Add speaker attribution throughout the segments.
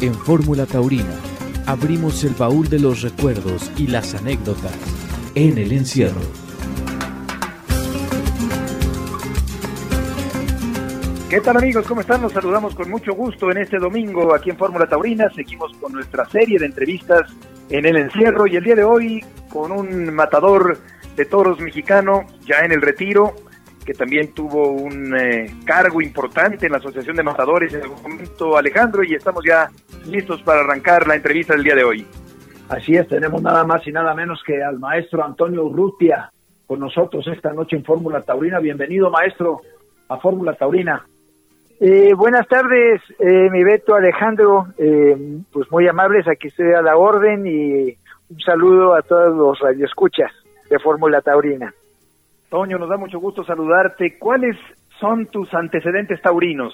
Speaker 1: En Fórmula Taurina abrimos el baúl de los recuerdos y las anécdotas en el encierro.
Speaker 2: ¿Qué tal amigos? ¿Cómo están? Nos saludamos con mucho gusto en este domingo aquí en Fórmula Taurina. Seguimos con nuestra serie de entrevistas en el encierro y el día de hoy con un matador de toros mexicano ya en el retiro, que también tuvo un eh, cargo importante en la Asociación de Matadores en algún momento, Alejandro, y estamos ya listos para arrancar la entrevista del día de hoy.
Speaker 3: Así es, tenemos nada más y nada menos que al maestro Antonio Urrutia con nosotros esta noche en Fórmula Taurina. Bienvenido, maestro, a Fórmula Taurina.
Speaker 4: Eh, buenas tardes, eh, mi Beto Alejandro, eh, pues muy amables, aquí estoy a la orden y un saludo a todos los radioescuchas de Fórmula Taurina.
Speaker 2: Toño, nos da mucho gusto saludarte. ¿Cuáles son tus antecedentes taurinos?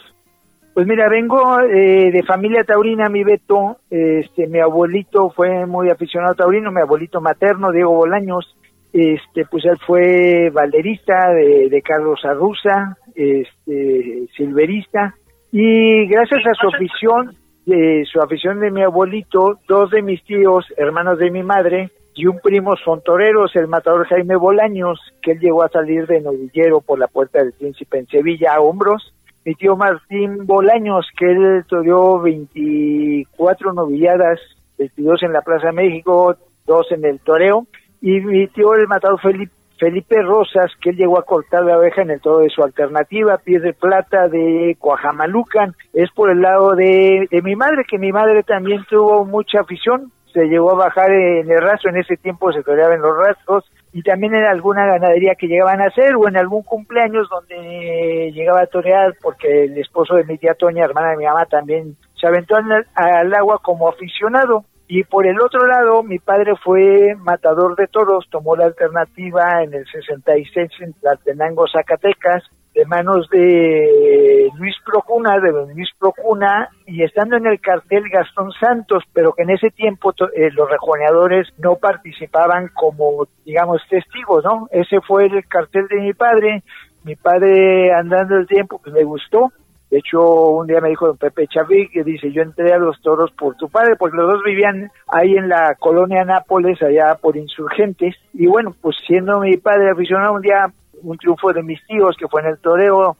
Speaker 4: Pues mira, vengo eh, de familia taurina, mi Beto. Este, mi abuelito fue muy aficionado taurino, mi abuelito materno, Diego Bolaños. Este, pues él fue balderista de, de Carlos Arruza, este, silverista. Y gracias a su afición, de su afición de mi abuelito, dos de mis tíos, hermanos de mi madre, y un primo son toreros, el matador Jaime Bolaños, que él llegó a salir de novillero por la puerta del príncipe en Sevilla a hombros. Mi tío Martín Bolaños, que él toreó 24 novilladas, 22 en la Plaza México, dos en el toreo. Y mi tío el matador Felipe, Felipe Rosas, que él llegó a cortar la abeja en el todo de su alternativa, pies de plata de Coajamalucan, es por el lado de, de mi madre, que mi madre también tuvo mucha afición, se llegó a bajar en el rastro, en ese tiempo se toreaba en los rastros, y también en alguna ganadería que llegaban a hacer, o en algún cumpleaños donde llegaba a torear, porque el esposo de mi tía Toña, hermana de mi mamá, también se aventó al, al agua como aficionado. Y por el otro lado, mi padre fue matador de toros, tomó la alternativa en el 66 en Tlaltenango, Zacatecas, de manos de Luis Procuna, de Luis Procuna, y estando en el cartel Gastón Santos, pero que en ese tiempo eh, los rejoneadores no participaban como, digamos, testigos, ¿no? Ese fue el cartel de mi padre, mi padre andando el tiempo, pues le gustó, de hecho, un día me dijo don Pepe Chaví que dice, yo entré a los toros por tu padre, porque los dos vivían ahí en la colonia Nápoles, allá por insurgentes. Y bueno, pues siendo mi padre aficionado, un día un triunfo de mis tíos que fue en el toreo,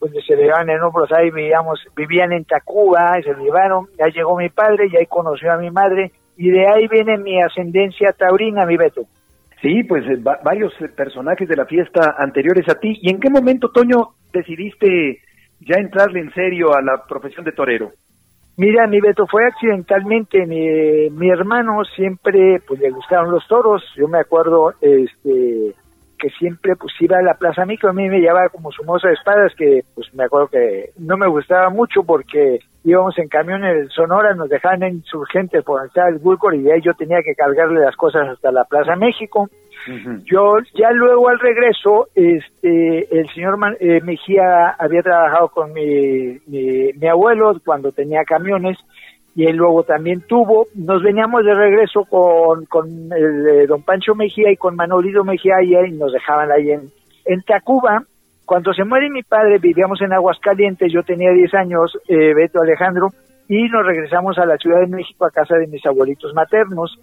Speaker 4: donde se llevaban en hombros ahí, vivíamos, vivían en Tacuba, y se llevaron, ya llegó mi padre, y ahí conoció a mi madre, y de ahí viene mi ascendencia taurina, mi Beto.
Speaker 2: Sí, pues eh, varios personajes de la fiesta anteriores a ti. ¿Y en qué momento, Toño, decidiste ya entrarle en serio a la profesión de torero?
Speaker 4: Mira, mi Beto, fue accidentalmente. Mi, mi hermano siempre, pues le gustaron los toros. Yo me acuerdo, este, que siempre pues iba a la Plaza Micro, a mí me llevaba como su moza de espadas, que pues me acuerdo que no me gustaba mucho porque íbamos en camión en Sonora, nos dejaban en insurgentes por entrar el Bulcor y de ahí yo tenía que cargarle las cosas hasta la Plaza México. Uh -huh. Yo ya luego al regreso, este, el señor eh, Mejía había trabajado con mi, mi, mi abuelo cuando tenía camiones y él luego también tuvo, nos veníamos de regreso con, con el, eh, don Pancho Mejía y con Manolito Mejía y, nos dejaban ahí en, en Tacuba. Cuando se muere mi padre, vivíamos en Aguascalientes, yo tenía 10 años, eh, Beto Alejandro, y nos regresamos a la Ciudad de México a casa de mis abuelitos maternos.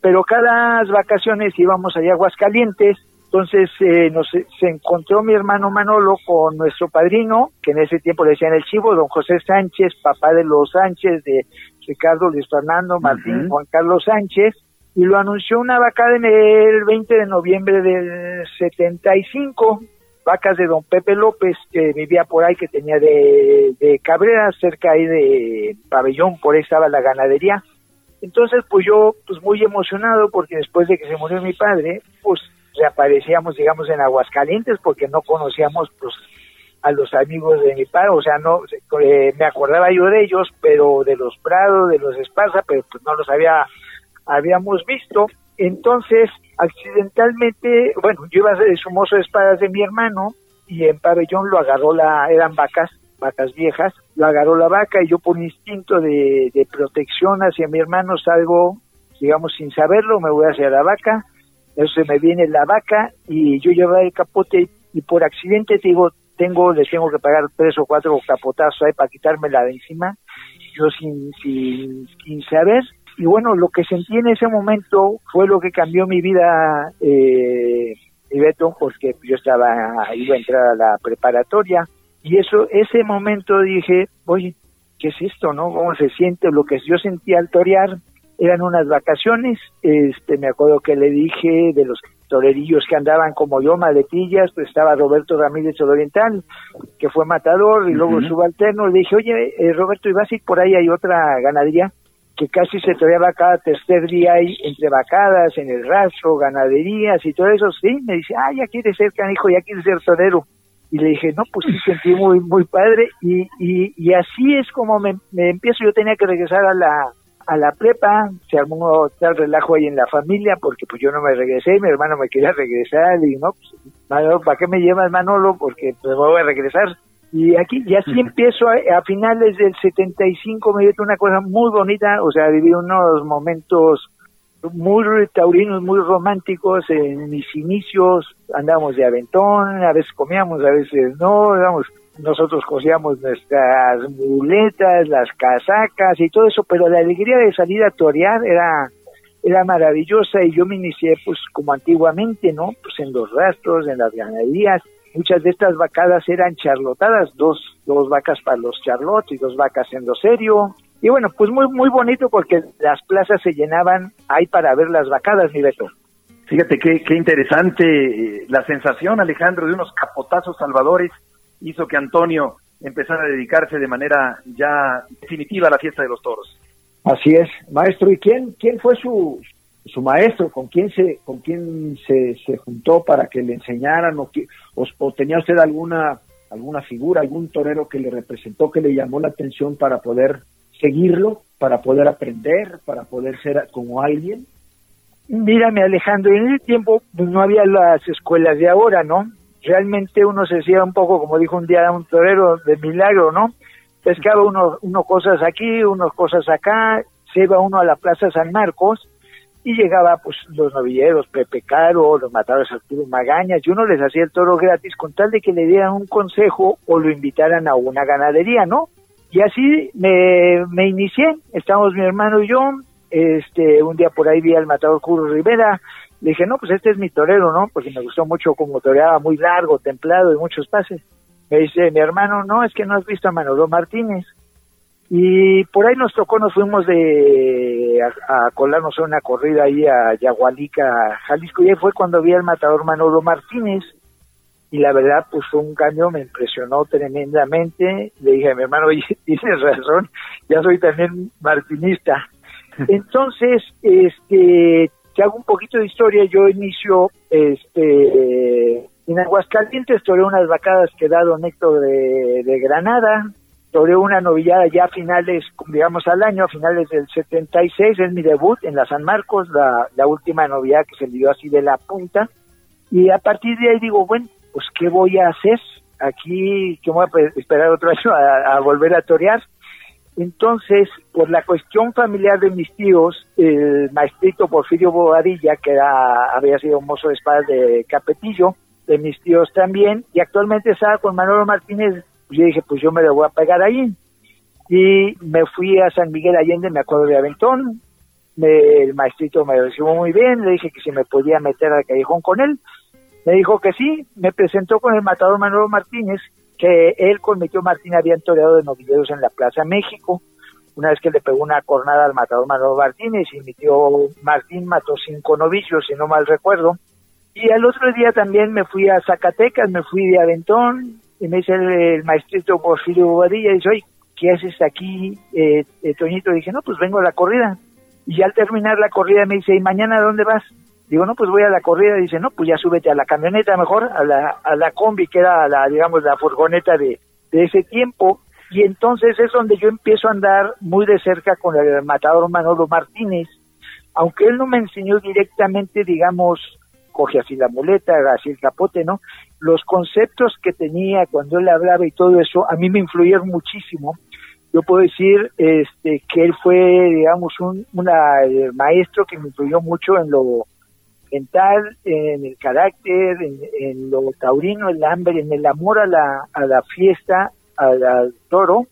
Speaker 4: Pero cada vacaciones íbamos allá a Aguascalientes, entonces eh, nos, se encontró mi hermano Manolo con nuestro padrino, que en ese tiempo le decían el chivo, don José Sánchez, papá de los Sánchez, de Ricardo Luis Fernando Martín, uh -huh. Juan Carlos Sánchez, y lo anunció una vacada en el 20 de noviembre del 75, vacas de don Pepe López, que vivía por ahí, que tenía de, de Cabrera, cerca ahí de Pabellón, por ahí estaba la ganadería. Entonces, pues yo, pues muy emocionado, porque después de que se murió mi padre, pues reaparecíamos, digamos, en Aguascalientes, porque no conocíamos, pues, a los amigos de mi padre, o sea, no, eh, me acordaba yo de ellos, pero de los Prados, de los Esparza, pero pues no los había, habíamos visto. Entonces, accidentalmente, bueno, yo iba a ser el sumoso de espadas de mi hermano, y en pabellón lo agarró la, eran vacas, vacas viejas, lo agarró la vaca, y yo por instinto de, de protección hacia mi hermano salgo, digamos, sin saberlo, me voy hacia la vaca, se me viene la vaca, y yo llevaba el capote, y por accidente te digo, tengo, les tengo que pagar tres o cuatro capotazos ahí para quitármela de encima. yo sin, sin, sin saber. Y bueno, lo que sentí en ese momento fue lo que cambió mi vida, eh, porque yo estaba, iba a entrar a la preparatoria. Y eso, ese momento dije, oye, ¿qué es esto, no? ¿Cómo se siente? Lo que yo sentía al torear eran unas vacaciones. Este, me acuerdo que le dije de los torerillos que andaban como yo, maletillas, pues estaba Roberto Ramírez Oriental, que fue matador, y luego subalterno, le dije, oye, eh, Roberto, ¿y vas a ir por ahí? Hay otra ganadería que casi se toreaba cada tercer día ahí entre vacadas, en el rastro, ganaderías y todo eso, sí, me dice, ah, ya quieres ser canijo, ya quieres ser torero. Y le dije, no, pues sí, sentí muy, muy padre, y, y, y así es como me, me empiezo, yo tenía que regresar a la, a la prepa, se armó tal relajo ahí en la familia porque pues yo no me regresé, mi hermano me quería regresar y no, pues, ¿para qué me llevas Manolo? Porque pues me voy a regresar. Y aquí ya sí empiezo a, finales del 75 me dio una cosa muy bonita, o sea, viví unos momentos muy taurinos, muy románticos en mis inicios, andábamos de aventón, a veces comíamos, a veces no, digamos, nosotros cosíamos nuestras muletas, las casacas y todo eso, pero la alegría de salir a torear era era maravillosa y yo me inicié pues como antiguamente, ¿no? Pues en los rastros, en las ganaderías. Muchas de estas vacadas eran charlotadas, dos, dos vacas para los charlots y dos vacas en lo serio. Y bueno, pues muy, muy bonito porque las plazas se llenaban ahí para ver las vacadas, mi Beto.
Speaker 2: Fíjate qué, qué interesante eh, la sensación, Alejandro, de unos capotazos salvadores hizo que Antonio empezara a dedicarse de manera ya definitiva a la fiesta de los toros.
Speaker 3: Así es, maestro. ¿Y quién, quién fue su, su maestro? ¿Con quién se, con quién se, se juntó para que le enseñaran? ¿O, o, tenía usted alguna, alguna figura, algún torero que le representó, que le llamó la atención para poder seguirlo, para poder aprender, para poder ser como alguien?
Speaker 4: Mírame, Alejandro, en ese tiempo pues, no había las escuelas de ahora, ¿no? Realmente uno se hacía un poco, como dijo un día un torero, de milagro, ¿no? Pescaba uno, uno cosas aquí, unos cosas acá, se iba uno a la Plaza San Marcos y llegaba pues los novilleros, Pepe Caro, los matadores Arturo Magañas, y uno les hacía el toro gratis con tal de que le dieran un consejo o lo invitaran a una ganadería, ¿no? Y así me, me inicié, estamos mi hermano y yo, este, un día por ahí vi al matador Curro Rivera, le dije, no, pues este es mi torero, ¿no? Porque me gustó mucho como toreaba, muy largo, templado y muchos pases. Me dice mi hermano, no, es que no has visto a Manolo Martínez. Y por ahí nos tocó, nos fuimos de a, colarnos a una corrida ahí a Yagualica, Jalisco, y ahí fue cuando vi al matador Manolo Martínez. Y la verdad, pues fue un cambio, me impresionó tremendamente. Le dije a mi hermano, oye, tienes razón, ya soy también martinista. Entonces, este, te hago un poquito de historia, yo inicio este en Aguascalientes, toreé unas vacadas que da Don de, Granada, toreé una novillada ya a finales, digamos al año, a finales del 76, es mi debut en la San Marcos, la, última novillada que se dio así de la punta, y a partir de ahí digo, bueno, pues ¿qué voy a hacer? Aquí, que voy a esperar otro año a volver a torear, entonces, por la cuestión familiar de mis tíos, el maestrito Porfirio Bobadilla, que era, había sido mozo de espadas de Capetillo, de mis tíos también, y actualmente estaba con Manolo Martínez, yo dije, pues yo me lo voy a pegar ahí. Y me fui a San Miguel Allende, me acuerdo de Aventón, el maestrito me recibió muy bien, le dije que si me podía meter al callejón con él, me dijo que sí, me presentó con el matador Manolo Martínez, que él con mi tío Martín habían toreado de novilleros en la Plaza México. Una vez que le pegó una cornada al matador Manolo Martínez y mi Martín mató cinco novillos, si no mal recuerdo. Y al otro día también me fui a Zacatecas, me fui de Aventón, y me dice el, maestrito Porfirio Bobadilla, dice, oye, ¿qué haces aquí, eh, eh, Toñito? dije, no, pues vengo a la corrida. Y al terminar la corrida me dice, ¿y mañana dónde vas? Digo, no, pues voy a la corrida. Dice, no, pues ya súbete a la camioneta mejor, a la, a la combi, que era la, digamos, la furgoneta de, de ese tiempo. Y entonces es donde yo empiezo a andar muy de cerca con el matador Manolo Martínez. Aunque él no me enseñó directamente, digamos, coge así la muleta, así el capote, ¿no? Los conceptos que tenía cuando él hablaba y todo eso, a mí me influyeron muchísimo. Yo puedo decir este, que él fue, digamos, un una, eh, maestro que me influyó mucho en lo mental, en el carácter, en, lo taurino, el hambre, en el amor a la, a la fiesta, al, toro.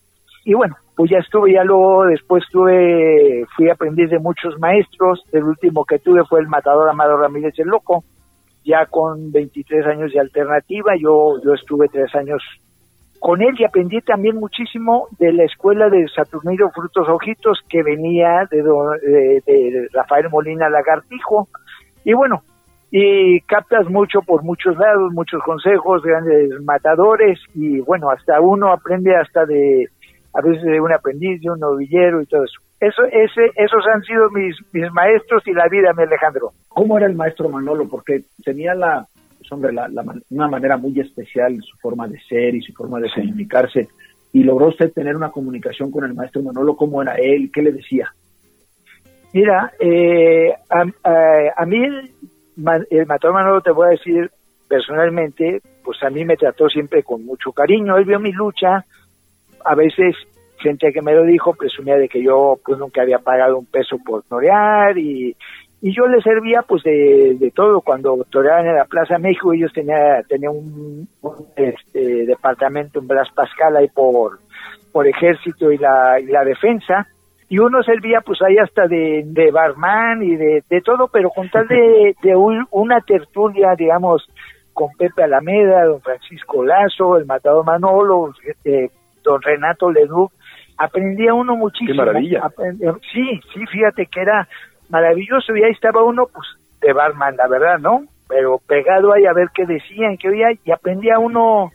Speaker 4: Y bueno, pues ya estuve, ya luego después tuve, fui aprendiz de muchos maestros, el último que tuve fue el matador Amado Ramírez el Loco, ya con 23 años de alternativa, yo, yo estuve tres años con él y aprendí también muchísimo de la escuela de Saturnino Frutos Ojitos que venía de, de, Rafael Molina Lagartijo. Y bueno, y captas mucho por muchos lados, muchos consejos, grandes matadores y bueno, hasta uno aprende hasta de, a veces de un aprendiz, de un novillero y todo eso. Eso, ese, esos han sido mis, mis maestros y la vida, mi Alejandro.
Speaker 3: ¿Cómo era el maestro Manolo? Porque tenía la, hombre, la, una manera muy especial, su forma de ser y su forma de comunicarse. Y logró usted tener una comunicación con el maestro Manolo, ¿cómo era él? ¿Qué le decía?
Speaker 4: Mira, eh, a, mí el, el Manolo, te voy a decir personalmente, pues a mí me trató siempre con mucho cariño. Él vio mi lucha, a veces gente que me lo dijo presumía de que yo pues nunca había pagado un peso por torear y y yo les servía pues de, de todo. Cuando toreaban en la Plaza México ellos tenían tenía un, este, departamento en Blas Pascal ahí por por ejército y la, y la defensa y uno servía pues ahí hasta de, de barman y de, de todo pero con tal de, de una tertulia digamos con Pepe Alameda, don Francisco Lazo, el matador Manolo, este, don Renato Leduc, aprendía uno muchísimo.
Speaker 2: Qué maravilla.
Speaker 4: sí, sí, fíjate que era maravilloso y ahí estaba uno, pues, de barman, la verdad, ¿no? Pero pegado ahí a ver qué decían, qué oía, y aprendía uno,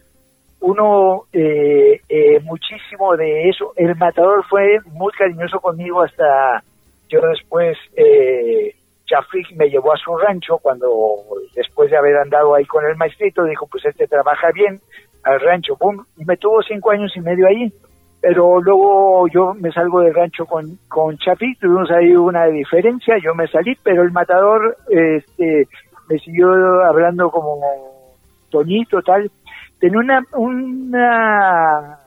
Speaker 4: uno eh, eh, muchísimo de eso. El matador fue muy cariñoso conmigo hasta yo después, eh, Chafik me llevó a su rancho cuando después de haber andado ahí con el maestrito, dijo, pues este trabaja bien al rancho, pum, y me tuvo cinco años y medio ahí pero luego yo me salgo del rancho con, con Chapi, tuvimos ahí una diferencia, yo me salí, pero el matador este, me siguió hablando como Toñito, tal. Tenía una, una,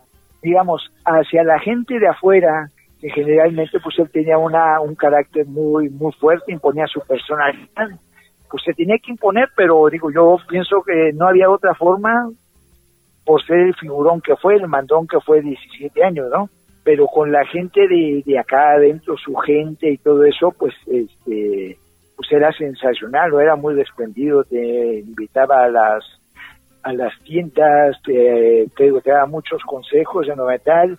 Speaker 4: digamos, hacia la gente de afuera, que generalmente pues él tenía una, un carácter muy, muy fuerte, imponía su personalidad, pues se tenía que imponer, pero digo, yo pienso que no había otra forma, por ser el figurón que fue, el mandón que fue 17 años, ¿no? Pero con la gente de, de acá adentro, su gente y todo eso, pues este pues era sensacional, era muy desprendido, te invitaba a las a las tiendas, te, te, daba muchos consejos en tal.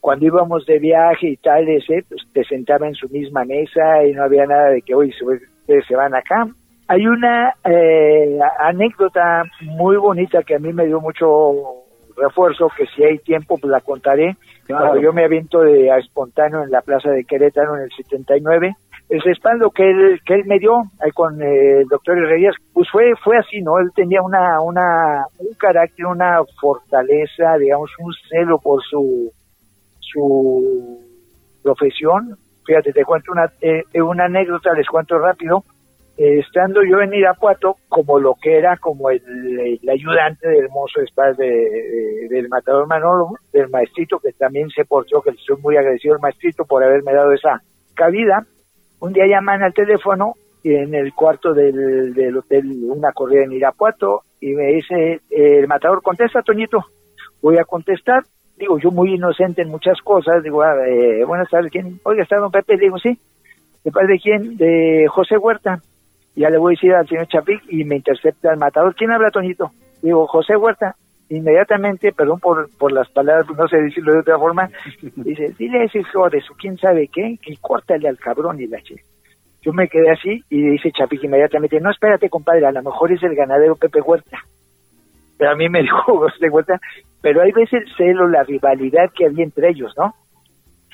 Speaker 4: Cuando íbamos de viaje y tal, ese, pues te sentaba en su misma mesa y no había nada de que, hoy ustedes se van acá, hay una eh, anécdota muy bonita que a mí me dio mucho refuerzo, que si hay tiempo pues la contaré. Cuando yo me aviento de a espontáneo en la plaza de Querétaro en el 79, el respaldo que él, que él me dio ahí con eh, el doctor Herrerías, pues fue, fue así, ¿no? Él tenía una, una, un carácter, una fortaleza, digamos, un celo por su, su profesión. Fíjate, te cuento una, eh, una anécdota, les cuento rápido estando yo en Irapuato, como lo que era como el, ayudante del mozo de del matador Manolo, del maestrito, que también se portó, que estoy muy agradecido al maestrito por haberme dado esa cabida, un día llaman al teléfono en el cuarto del, del hotel una corrida en Irapuato y me dice, el matador, contesta, Toñito, voy a contestar, digo, yo muy inocente en muchas cosas, digo, ah, eh, buenas tardes, ¿quién? Oiga, ¿está don Pepe? Digo, sí. ¿De parte de quién? De José Huerta ya le voy a decir al señor Chapic y me intercepta el matador. ¿Quién habla, Toñito? Digo, José Huerta. Inmediatamente, perdón por, por las palabras, no sé decirlo de otra forma, dice, dile a ese hijo de su quién sabe qué, que córtale al cabrón y la che. Yo me quedé así y dice Chapic inmediatamente, no, espérate, compadre, a lo mejor es el ganadero Pepe Huerta. Pero a mí me dijo José Huerta, pero hay veces el celo, la rivalidad que había entre ellos, ¿no?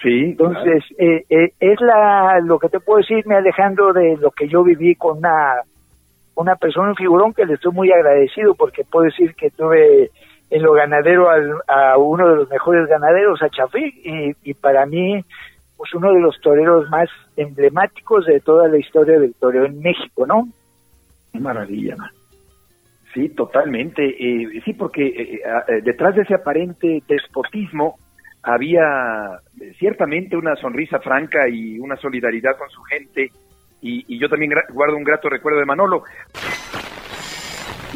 Speaker 2: Sí.
Speaker 4: Entonces, eh, eh, es la lo que te puedo decir, me Alejandro, de lo que yo viví con una, una persona, un figurón que le estoy muy agradecido porque puedo decir que tuve en lo ganadero a uno de los mejores ganaderos, a Chafí, y, para mí, pues uno de los toreros más emblemáticos de toda la historia del toreo en México, ¿no?
Speaker 2: Maravilla, Sí, totalmente. Eh, sí, porque detrás de ese aparente despotismo, había eh, ciertamente una sonrisa franca y una solidaridad con su gente y, yo también guardo un grato recuerdo de Manolo.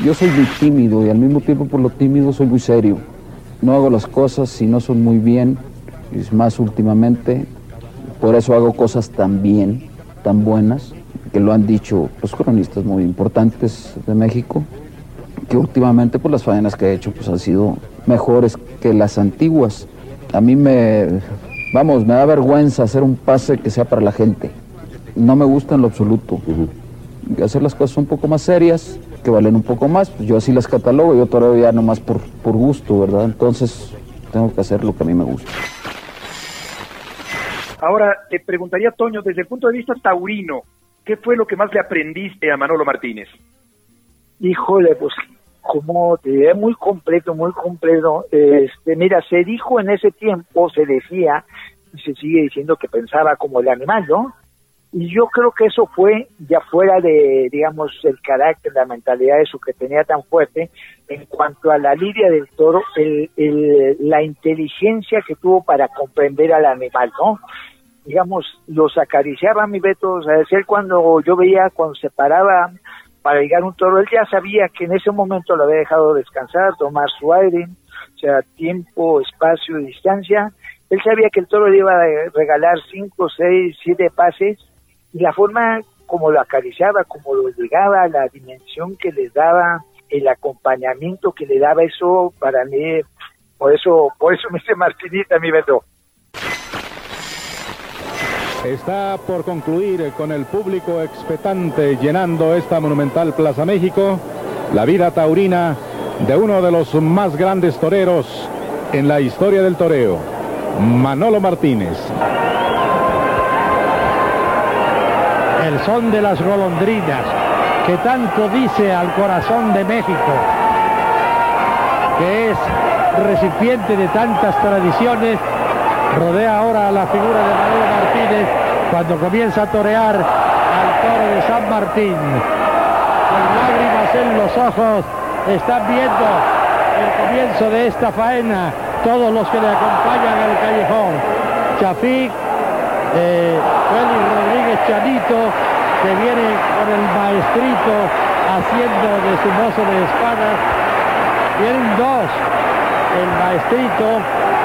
Speaker 5: Yo soy muy tímido y al mismo tiempo por lo tímido soy muy serio. No hago las cosas si no son muy bien y más últimamente. Por eso hago cosas tan bien, tan buenas, que lo han dicho los cronistas muy importantes de México, que últimamente pues las faenas que he hecho pues han sido mejores que las antiguas. A mí me, vamos, me da vergüenza hacer un pase que sea para la gente. No me gusta en lo absoluto. Hacer las cosas un poco más serias, que valen un poco más, pues yo así las catalogo, yo todavía ya nomás por, por gusto, ¿verdad? Entonces tengo que hacer lo que a mí me gusta.
Speaker 2: Ahora, te preguntaría, Toño, desde el punto de vista taurino, ¿qué fue lo que más le aprendiste a Manolo Martínez?
Speaker 4: Híjole, pues como te diré, muy completo, muy completo. Este, mira, se dijo en ese tiempo, se decía, y se sigue diciendo que pensaba como el animal, ¿no? Y yo creo que eso fue ya fuera de, digamos, el carácter, la mentalidad de su que tenía tan fuerte, en cuanto a la lidia del toro, el, la inteligencia que tuvo para comprender al animal, ¿no? Digamos, los acariciaba mi Beto, o sea, él cuando yo veía, cuando se paraba para llegar un toro, él ya sabía que en ese momento lo había dejado descansar, tomar su aire, o sea, tiempo, espacio, distancia. Él sabía que el toro le iba a regalar cinco, seis, siete pases y la forma como lo acariciaba, como lo llegaba, la dimensión que les daba, el acompañamiento que le daba, eso para mí, por eso, por eso me dice Martinita, mi Beto.
Speaker 6: Está por concluir con el público expectante llenando esta monumental Plaza México la vida taurina de uno de los más grandes toreros en la historia del toreo, Manolo Martínez.
Speaker 7: El son de las golondrinas que tanto dice al corazón de México, que es recipiente de tantas tradiciones rodea ahora a la figura de Manolo Martínez cuando comienza a torear al toro de San Martín. Con lágrimas en los ojos están viendo el comienzo de esta faena todos los que le acompañan al callejón. Chafik, eh, Félix Rodríguez Chanito, que viene con el maestrito haciendo de su mozo de espadas. Vienen dos, el maestrito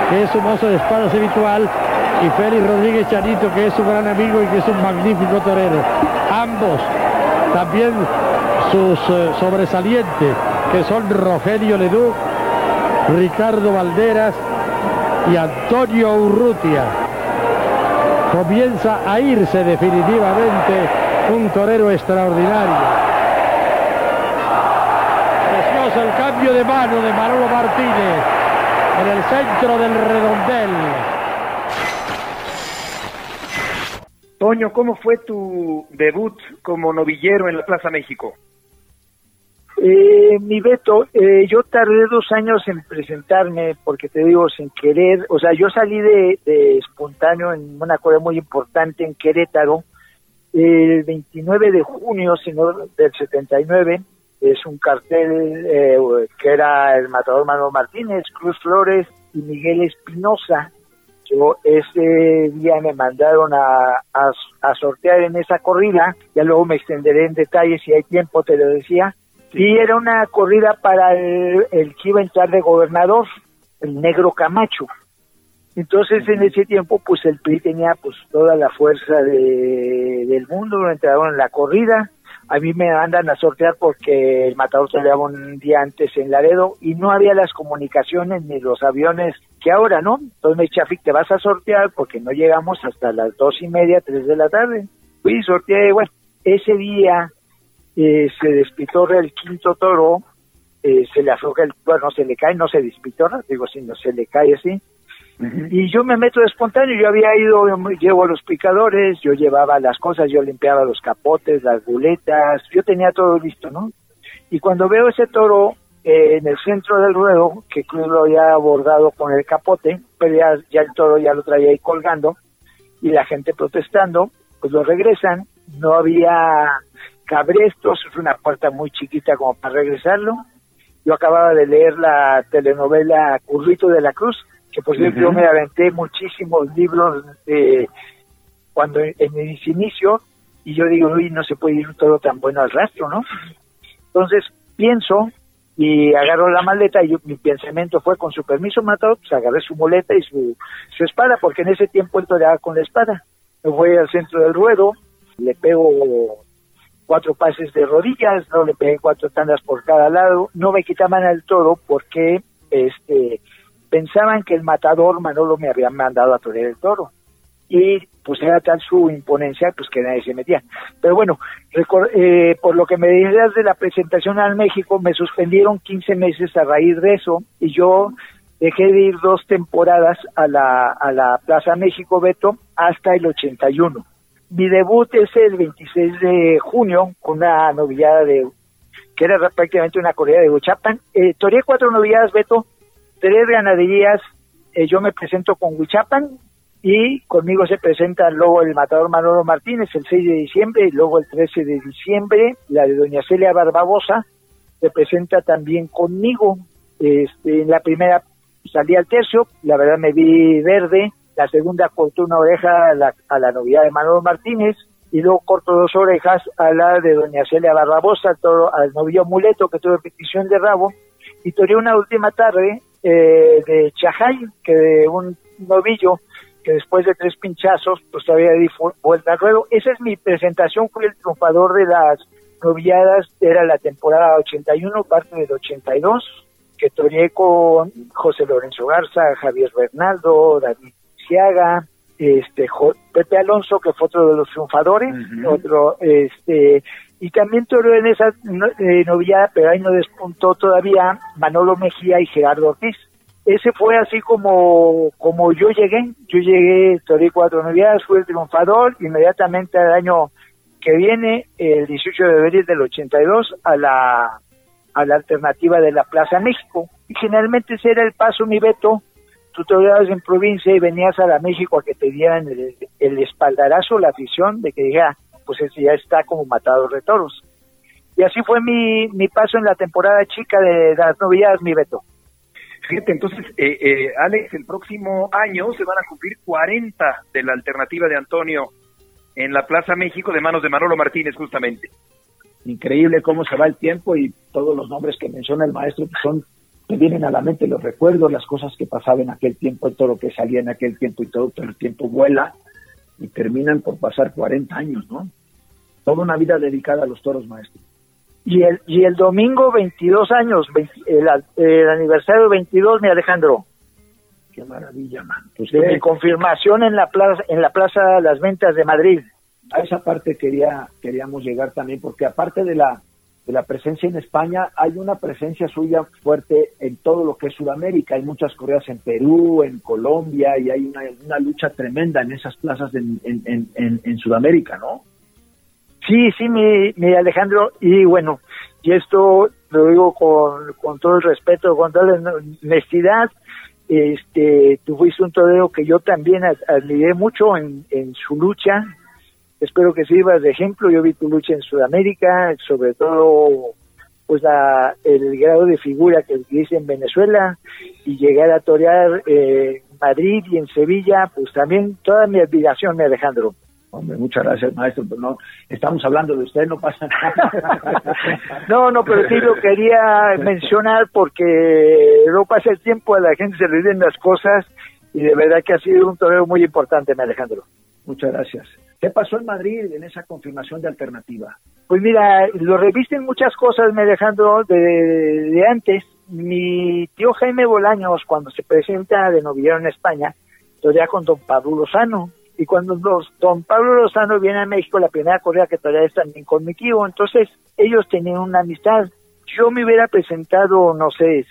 Speaker 7: que es su mozo de espadas habitual, y Félix Rodríguez Chanito, que es su gran amigo y que es un magnífico torero. Ambos, también sus eh, sobresalientes, que son Rogelio Leduc, Ricardo Valderas y Antonio Urrutia. Comienza a irse definitivamente un torero extraordinario. Precioso el cambio de mano de Manolo Martínez en el centro del redondel.
Speaker 2: Toño, ¿cómo fue tu debut como novillero en la Plaza México?
Speaker 4: Eh, mi Beto, eh, yo tardé dos años en presentarme porque te digo, sin querer, o sea, yo salí de, de espontáneo en una cosa muy importante en Querétaro el 29 de junio sino del 79, es un cartel eh, que era el matador Manuel Martínez, Cruz Flores y Miguel Espinosa. Yo ese día me mandaron a, a, a, sortear en esa corrida, ya luego me extenderé en detalles si hay tiempo, te lo decía. Y era una corrida para el, que iba a entrar de gobernador, el negro Camacho. Entonces en ese tiempo pues el PRI tenía pues toda la fuerza de, del mundo, entraron en la corrida, a mí me mandan a sortear porque el matador toreaba un día antes en Laredo y no había las comunicaciones ni los aviones que ahora, ¿no? Entonces me Chafik, te vas a sortear porque no llegamos hasta las dos y media, tres de la tarde. Fui, sorteé, bueno, ese día eh, se despitorra el quinto toro, eh, se le afloja el, bueno, se le cae, no se despitorra, digo, si no se le cae así, y yo me meto de espontáneo, yo había ido, llevo a los picadores, yo llevaba las cosas, yo limpiaba los capotes, las buletas, yo tenía todo listo, ¿no? Y cuando veo ese toro eh, en el centro del ruedo, que Cruz lo había abordado con el capote, pero ya, ya el toro ya lo traía ahí colgando, y la gente protestando, pues lo regresan, no había cabrestos, es una puerta muy chiquita como para regresarlo. Yo acababa de leer la telenovela Currito de la Cruz, que por cierto yo me aventé muchísimos libros de cuando en mis inicios y yo digo, uy, no se puede ir todo tan bueno al rastro, ¿no? Entonces pienso y agarró la maleta y mi pensamiento fue con su permiso matador, pues agarré su muleta y su, su espada, porque en ese tiempo él toreaba con la espada. Me voy al centro del ruedo, le pego cuatro pases de rodillas, no le pegué cuatro tandas por cada lado, no me quitaban al toro porque este pensaban que el matador Manolo me había mandado a torear el toro y pues era tal su imponencia pues que nadie se metía. Pero bueno, eh, por lo que me decías de la presentación al México, me suspendieron 15 meses a raíz de eso y yo dejé de ir dos temporadas a la, a la Plaza México Beto hasta el 81. Mi debut es el 26 de junio con una novillada de que era prácticamente una corrida de Huichapan. Eh, toreé cuatro novilladas, Beto, tres ganaderías. Eh, yo me presento con Huichapan, y conmigo se presenta luego el matador Manolo Martínez el 6 de diciembre y luego el 13 de diciembre la de doña Celia Barbabosa se presenta también conmigo este, en la primera salí al tercio la verdad me vi verde la segunda cortó una oreja a la, a la novia de Manolo Martínez y luego corto dos orejas a la de doña Celia Barbabosa todo, al novio muleto que tuvo petición de rabo y toreé una última tarde eh, de Chajay que de un novillo que después de tres pinchazos, pues todavía di vuelta al ruedo. Esa es mi presentación, fui el triunfador de las noviadas, era la temporada 81, parte del 82, que toreé con José Lorenzo Garza, Javier Bernaldo, David Ciaga, este Pepe Alonso, que fue otro de los triunfadores, otro, este, y también toreé en esa eh, novillada, pero ahí no despuntó todavía Manolo Mejía y Gerardo Ortiz ese fue así como, como yo llegué. Yo llegué, torí cuatro noviadas, fui el triunfador, inmediatamente al año que viene, el 18 de abril del 82, a la, a la alternativa de la Plaza México. Y generalmente ese era el paso, mi veto. Tú te en provincia y venías a la México a que te dieran el, el espaldarazo, la afición, de que dijera, pues ese ya está como matado de toros. Y así fue mi, mi paso en la temporada chica de las novilladas, mi veto.
Speaker 2: Fíjate, entonces, eh, eh, Alex, el próximo año se van a cumplir 40 de la alternativa de Antonio en la Plaza México de manos de Manolo Martínez, justamente.
Speaker 3: Increíble cómo se va el tiempo y todos los nombres que menciona el maestro pues, son te vienen a la mente los recuerdos, las cosas que pasaban en aquel tiempo, todo lo que salía en aquel tiempo y todo, todo el tiempo vuela y terminan por pasar 40 años, ¿no? Toda una vida dedicada a los toros, maestro.
Speaker 4: Y el, y el domingo 22 años, el, el, aniversario 22, mi Alejandro.
Speaker 3: Qué maravilla, man.
Speaker 4: Pues de confirmación en la plaza, en la plaza Las Ventas de Madrid.
Speaker 3: A esa parte quería, queríamos llegar también, porque aparte de la, de la presencia en España, hay una presencia suya fuerte en todo lo que es Sudamérica. Hay muchas correas en Perú, en Colombia, y hay una, una lucha tremenda en esas plazas en, en, en, Sudamérica, ¿no?
Speaker 4: Sí, sí, mi, mi Alejandro, y bueno, y esto lo digo con, con todo el respeto, con toda la honestidad, este, tú fuiste un torero que yo también admiré mucho en, en su lucha, espero que sirvas de ejemplo, yo vi tu lucha en Sudamérica, sobre todo pues la, el grado de figura que utiliza en Venezuela y llegar a torear en Madrid y en Sevilla, pues también toda mi admiración, mi Alejandro.
Speaker 3: Hombre, muchas gracias, maestro, pero no, estamos hablando de usted, no pasa nada.
Speaker 4: no, no, pero sí lo quería mencionar porque no pasa el tiempo, a la gente se le olviden las cosas y de verdad que ha sido un torneo muy importante, Alejandro.
Speaker 3: Muchas gracias. ¿Qué pasó en Madrid en esa confirmación de alternativa?
Speaker 4: Pues mira, lo revisten muchas cosas, me Alejandro, de, antes. Mi tío Jaime Bolaños, cuando se presenta de novillero en España, todavía con don Pablo Lozano, y cuando los, don Pablo Lozano viene a México, la primera correa que todavía es también con mi tío, entonces ellos tenían una amistad. Yo me hubiera presentado, no sé,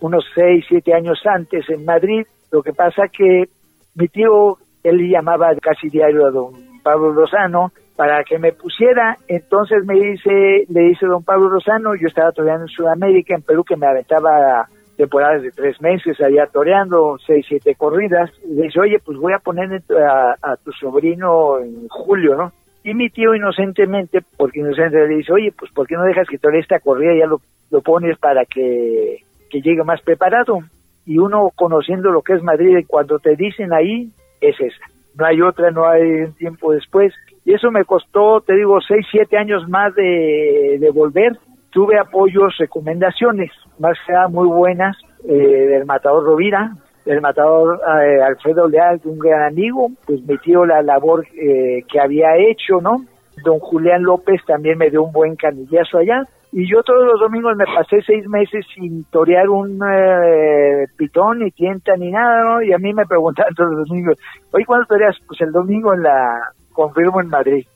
Speaker 4: unos seis, siete años antes en Madrid, lo que pasa que mi tío, él llamaba casi diario a don Pablo Lozano para que me pusiera, entonces me dice, le dice don Pablo Lozano, yo estaba todavía en Sudamérica, en Perú, que me aventaba temporadas de tres meses allá toreando, seis, siete corridas. le dice, oye, pues voy a poner a, tu sobrino en julio, ¿no? Y mi tío inocentemente, porque inocente le dice, oye, pues ¿por qué no dejas que tore esta corrida ya lo, lo pones para que, que llegue más preparado? Y uno conociendo lo que es Madrid, cuando te dicen ahí, es esa. No hay otra, no hay un tiempo después. Y eso me costó, te digo, seis, siete años más de, volver tuve apoyos, recomendaciones, más que nada muy buenas, eh, del matador Rovira, del matador eh, Alfredo Leal, un gran amigo, pues me dio la labor eh, que había hecho, ¿no? Don Julián López también me dio un buen canillazo allá. Y yo todos los domingos me pasé seis meses sin torear un eh, pitón, ni tienta, ni nada, ¿no? Y a mí me preguntaban todos los domingos, oye, ¿cuándo toreas? Pues el domingo en la, confirmo en Madrid.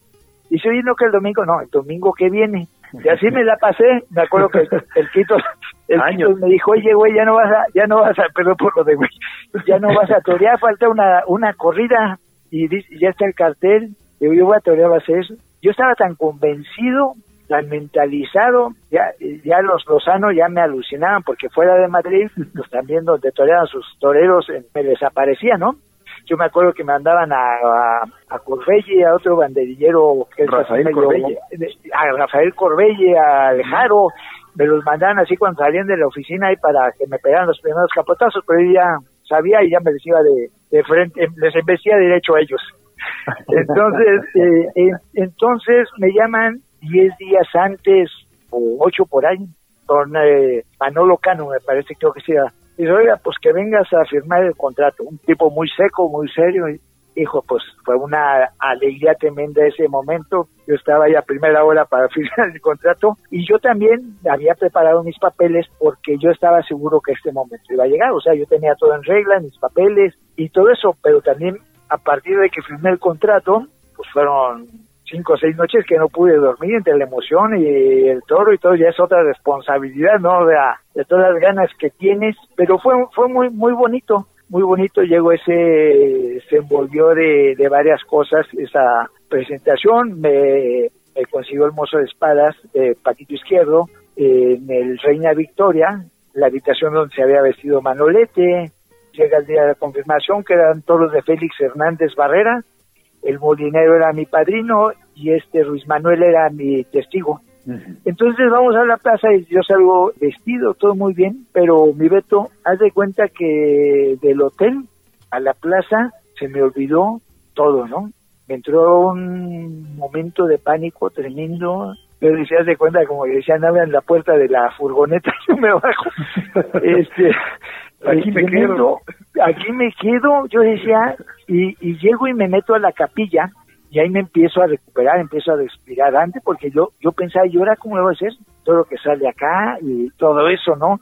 Speaker 4: Y oye, no que el domingo, no, el domingo que viene. Y así me la pasé, me acuerdo que el Quito, el Quito me dijo, oye, güey, ya no vas a, ya no vas a, perdón por lo de güey, ya no vas a torear, falta una, una corrida, y ya está el cartel, digo, yo voy a torear, va a hacer eso. Yo estaba tan convencido, tan mentalizado, ya, ya los lozanos ya me alucinaban, porque fuera de Madrid, pues también donde toreaban sus toreros, eh, me desaparecía, ¿no? Yo me acuerdo que me mandaban a, a, a Corbelle, a otro banderillero, que es
Speaker 2: Rafael Corbelle.
Speaker 4: a Rafael Corbelle, a Alejaro, me los mandaban así cuando salían de la oficina ahí para que me pegaran los primeros capotazos, pero yo ya sabía y ya me les iba de, de frente, les embestía derecho a ellos. Entonces, eh, eh, entonces me llaman diez días antes o ocho por ahí con eh, Manolo Cano, me parece creo que sea. Dice, oiga, pues que vengas a firmar el contrato. Un tipo muy seco, muy serio. Y dijo, pues fue una alegría tremenda ese momento. Yo estaba ya a primera hora para firmar el contrato y yo también había preparado mis papeles porque yo estaba seguro que este momento iba a llegar. O sea, yo tenía todo en regla, mis papeles y todo eso, pero también a partir de que firmé el contrato, pues fueron cinco o seis noches que no pude dormir entre la emoción y el toro y todo ya es otra responsabilidad, ¿no? De, de todas las ganas que tienes, pero fue fue muy muy bonito, muy bonito, llegó ese, se envolvió de, de varias cosas esa presentación, me, me consiguió el mozo de espadas, eh, Paquito Izquierdo, en el Reina Victoria, la habitación donde se había vestido Manolete, llega el día de la confirmación, que eran toros de Félix Hernández Barrera, el molinero era mi padrino y este Ruiz Manuel era mi testigo. Entonces vamos a la plaza y yo salgo vestido, todo muy bien, pero mi Beto, haz de cuenta que del hotel a la plaza se me olvidó todo, ¿no? Me entró un momento de pánico tremendo, pero decías de cuenta como que decían en la puerta de la furgoneta yo me bajo este
Speaker 2: aquí me quedo
Speaker 4: aquí me quedo yo decía y, y llego y me meto a la capilla y ahí me empiezo a recuperar, empiezo a respirar antes, porque yo yo pensaba, ¿y ahora cómo lo voy a hacer? Todo lo que sale acá y todo eso, ¿no?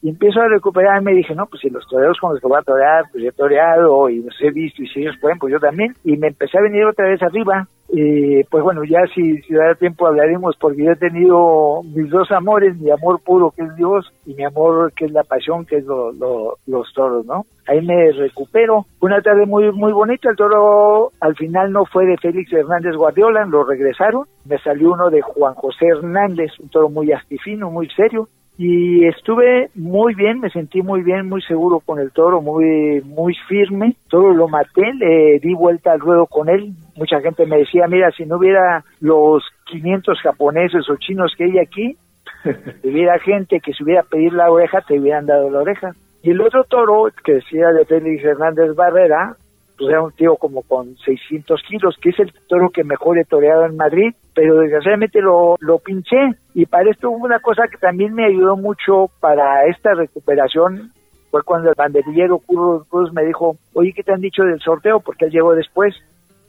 Speaker 4: Y empiezo a recuperar y dije, no, pues si los toreros con los que voy a torear, pues yo he toreado y los he visto y si ellos pueden, pues yo también. Y me empecé a venir otra vez arriba. Y pues bueno, ya si, si da tiempo hablaremos porque yo he tenido mis dos amores, mi amor puro que es Dios y mi amor que es la pasión que es lo, lo, los toros, ¿no? Ahí me recupero. Una tarde muy muy bonita, el toro al final no fue de Félix Hernández Guardiola, lo regresaron. Me salió uno de Juan José Hernández, un toro muy astifino, muy serio y estuve muy bien, me sentí muy bien, muy seguro con el toro, muy muy firme, todo lo maté, le di vuelta al ruedo con él, mucha gente me decía, mira, si no hubiera los 500 japoneses o chinos que hay aquí, hubiera gente que se hubiera pedir la oreja, te hubieran dado la oreja. Y el otro toro, que decía de Félix Hernández Barrera, pues era un tío como con 600 kilos, que es el toro que mejor he toreado en Madrid, pero desgraciadamente lo, lo pinché. Y para esto hubo una cosa que también me ayudó mucho para esta recuperación, fue cuando el banderillero Cruz, Cruz me dijo, oye, ¿qué te han dicho del sorteo? Porque él llegó después.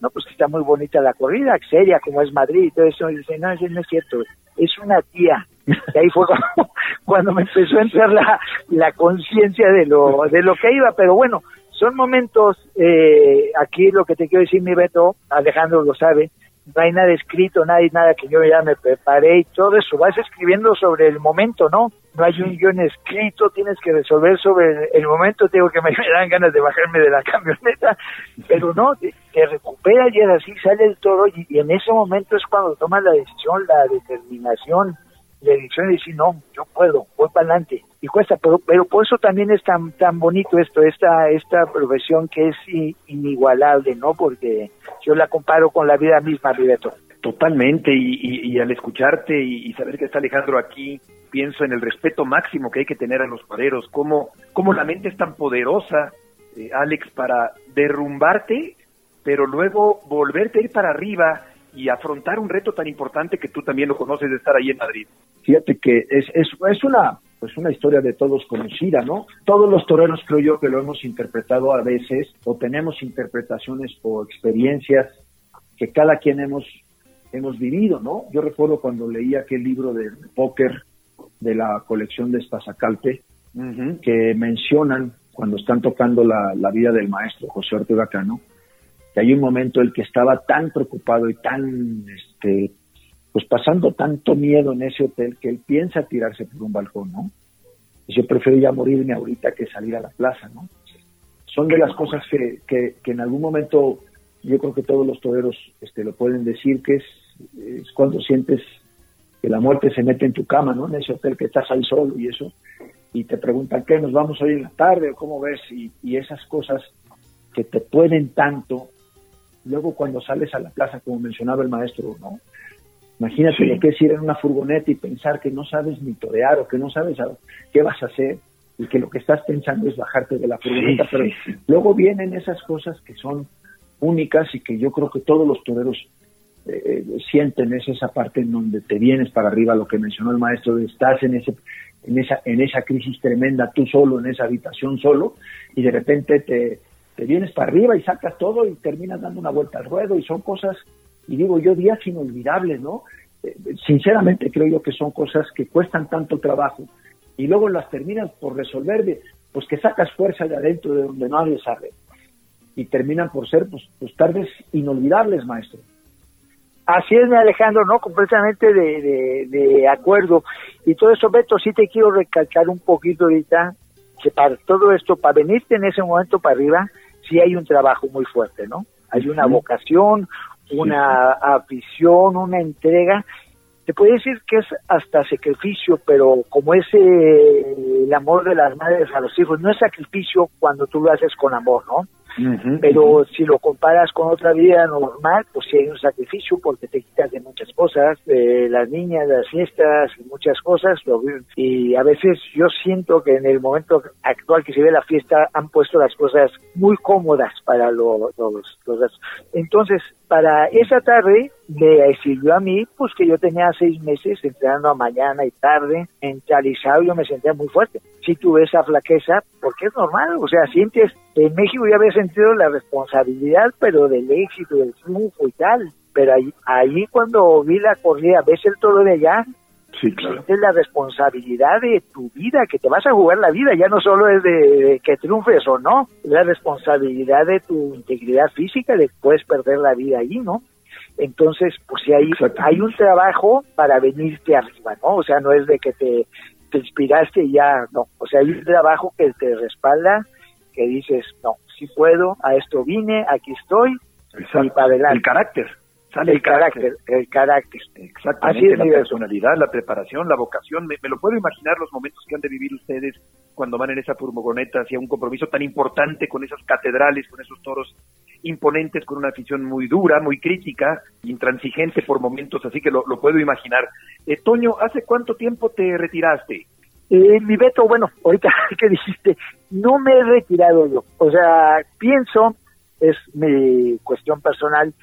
Speaker 4: No, pues que está muy bonita la corrida, seria como es Madrid y todo eso. Y dice, no, eso no es cierto, es una tía. Y ahí fue cuando, cuando me empezó a entrar la, la conciencia de lo, de lo que iba. Pero bueno, son momentos, eh, aquí lo que te quiero decir, mi Beto, Alejandro lo sabe, no hay nada escrito, nada y nada que yo ya me preparé y todo eso, vas escribiendo sobre el momento, ¿no? No hay un guion escrito, tienes que resolver sobre el momento, tengo que me, me dan ganas de bajarme de la camioneta, pero no, te, te recupera y así sale el toro y, y, en ese momento es cuando tomas la decisión, la determinación, la decisión de decir, no, yo puedo, voy para adelante. Y cuesta, pero, pero por eso también es tan, tan bonito esto, esta, esta profesión que es inigualable, ¿no? Porque yo la comparo con la vida misma, Ribeto.
Speaker 2: Totalmente, y, y, y al escucharte y, y, saber que está Alejandro aquí, pienso en el respeto máximo que hay que tener a los cuaderos, cómo, cómo la mente es tan poderosa, eh, Alex, para derrumbarte, pero luego volverte a ir para arriba y afrontar un reto tan importante que tú también lo conoces de estar ahí en Madrid.
Speaker 3: Fíjate que es, es, es una pues una historia de todos conocida, ¿no? Todos los toreros creo yo que lo hemos interpretado a veces o tenemos interpretaciones o experiencias que cada quien hemos hemos vivido, ¿no? Yo recuerdo cuando leí aquel libro de póker de la colección de Espasacalpe, que mencionan cuando están tocando la, la, vida del maestro José Ortega Cano, que hay un momento el que estaba tan preocupado y tan este, pues pasando tanto miedo en ese hotel que él piensa tirarse por un balcón, ¿no? Y yo prefiero ya morirme ahorita que salir a la plaza, ¿no? Son de las cosas que, que, en algún momento yo creo que todos los toreros este, lo pueden decir, que es, es, cuando sientes que la muerte se mete en tu cama, ¿no? En ese hotel que estás ahí solo y eso, y te preguntan, ¿qué? ¿Nos vamos hoy en la tarde o cómo ves? Y, y esas cosas que te pueden tanto, luego cuando sales a la plaza, como mencionaba el maestro, ¿no? Imagínate lo que es ir en una furgoneta y pensar que no sabes ni torear o que no sabes qué vas a hacer y que lo que estás pensando es bajarte de la furgoneta, pero luego vienen esas cosas que son únicas y que yo creo que todos los toreros eh, eh, sienten es esa parte en donde te vienes para arriba, lo que mencionó el maestro, estás en ese en esa en esa crisis tremenda tú solo en esa habitación solo y de repente te, te vienes para arriba y sacas todo y terminas dando una vuelta al ruedo y son cosas y digo yo días inolvidables, ¿no? Eh, sinceramente creo yo que son cosas que cuestan tanto trabajo y luego las terminas por resolver, pues que sacas fuerza de adentro de donde nadie sabe y terminan por ser pues, pues tardes inolvidables, maestro.
Speaker 4: Así es, Alejandro, ¿no? Completamente de, de, acuerdo. Y todo eso, Beto, sí te quiero recalcar un poquito ahorita que para todo esto, para venirte en ese momento para arriba, sí hay un trabajo muy fuerte, ¿no? Hay una vocación, una afición, una entrega. Se puede decir que es hasta sacrificio, pero como es eh, el amor de las madres a los hijos, no es sacrificio cuando tú lo haces con amor, ¿no? Pero si lo comparas con otra vida normal, pues sí hay un sacrificio porque te quitas de muchas cosas, de las niñas, de las fiestas, muchas cosas. Y a veces yo siento que en el momento actual que se ve la fiesta han puesto las cosas muy cómodas para los, los, los Entonces, para esa tarde me sirvió a mí, pues que yo tenía seis meses entrenando a mañana y tarde, en Chalizado yo me sentía muy fuerte. Si tuve esa flaqueza, porque es normal, o sea, sientes, en México ya había sentido la responsabilidad, pero del éxito, del triunfo y tal, pero ahí, ahí cuando vi la corrida, ves el todo de allá,
Speaker 3: Sí, claro.
Speaker 4: Es la responsabilidad de tu vida, que te vas a jugar la vida, ya no solo es de, que triunfes o no, es la responsabilidad de tu integridad física de puedes perder la vida ahí, ¿no? Entonces, pues si hay, hay un trabajo para venirte arriba, ¿no? O sea, no es de que te, te inspiraste y ya, no. O sea, hay un trabajo que te respalda, que dices, no, si puedo, a esto vine, aquí estoy, y para adelante.
Speaker 3: El carácter.
Speaker 4: Sale el, carácter, el carácter.
Speaker 2: Exactamente, la personalidad, la preparación, la vocación. Me, lo puedo imaginar los momentos que han de vivir ustedes cuando van en esa furgoneta hacia un compromiso tan importante con esas catedrales, con esos toros imponentes, con una afición muy dura, muy crítica, intransigente por momentos, así que lo, puedo imaginar. Eh, Toño, ¿hace cuánto tiempo te retiraste?
Speaker 4: Eh, mi Beto, bueno, ahorita que dijiste, no me he retirado yo. O sea, pienso, es mi cuestión personal,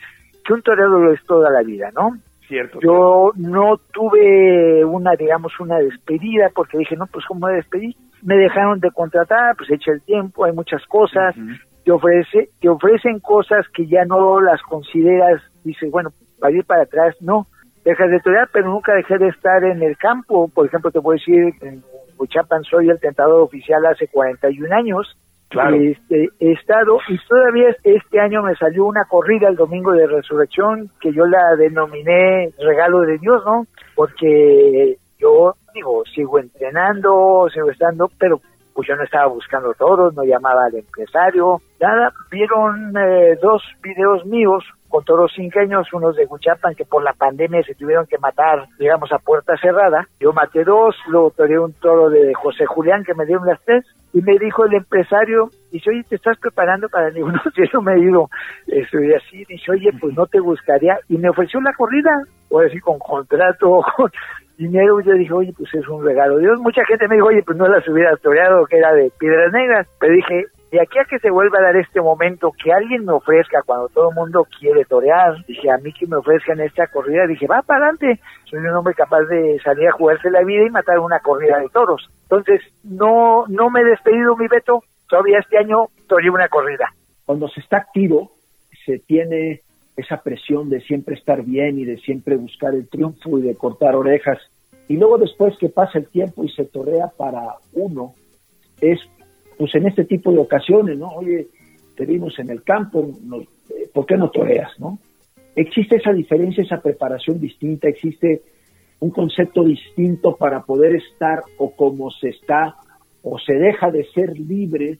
Speaker 4: que un torero lo es toda la vida, ¿no?
Speaker 2: Cierto.
Speaker 4: Yo no tuve una, digamos, una despedida porque dije, no, pues ¿cómo me despedí? Me dejaron de contratar, pues echa el tiempo, hay muchas cosas, te ofrece, te ofrecen cosas que ya no las consideras, dices, bueno, para ir para atrás, no, dejas de torear, pero nunca dejé de estar en el campo, por ejemplo, te puedo decir, en Uchapan soy el tentador oficial hace 41 años, Claro. Este, he estado y todavía este año me salió una corrida el domingo de resurrección que yo la denominé regalo de Dios, ¿no? Porque yo digo, sigo entrenando, sigo estando, pero pues yo no estaba buscando toros, no llamaba al empresario, nada, vieron eh, dos videos míos con toros cinqueños, unos de Huchapan que por la pandemia se tuvieron que matar, digamos, a puerta cerrada. Yo maté dos, luego toreé un toro de José Julián que me dieron las tres, y me dijo el empresario, dice, oye, ¿te estás preparando para el no, si eso me ido, estoy así, dice, oye, pues no te buscaría, y me ofreció la corrida, o decir, con contrato, con dinero, yo dije, oye, pues es un regalo Dios, mucha gente me dijo, oye, pues no las hubiera toreado, que era de piedras negras, pero dije, de aquí a que se vuelva a dar este momento, que alguien me ofrezca cuando todo el mundo quiere torear, dije a mí que me ofrezcan esta corrida, dije va para adelante, soy un hombre capaz de salir a jugarse la vida y matar una corrida de toros. Entonces, no, no me he despedido mi veto, todavía este año toreé una corrida.
Speaker 3: Cuando se está activo, se tiene esa presión de siempre estar bien y de siempre buscar el triunfo y de cortar orejas. Y luego después que pasa el tiempo y se torea para uno, es pues en este tipo de ocasiones, ¿no? Oye, te vimos en el campo, eh, ¿por qué no toreas, no? Existe esa diferencia, esa preparación distinta, existe un concepto distinto para poder estar o como se está o se deja de ser libre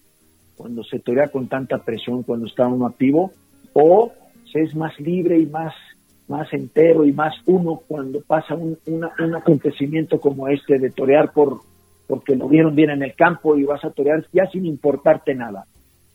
Speaker 3: cuando se torea con tanta presión cuando está uno activo o es más libre y más más entero y más uno cuando pasa un, un acontecimiento como este de torear por porque lo vieron bien en el campo y vas a torear ya sin importarte nada.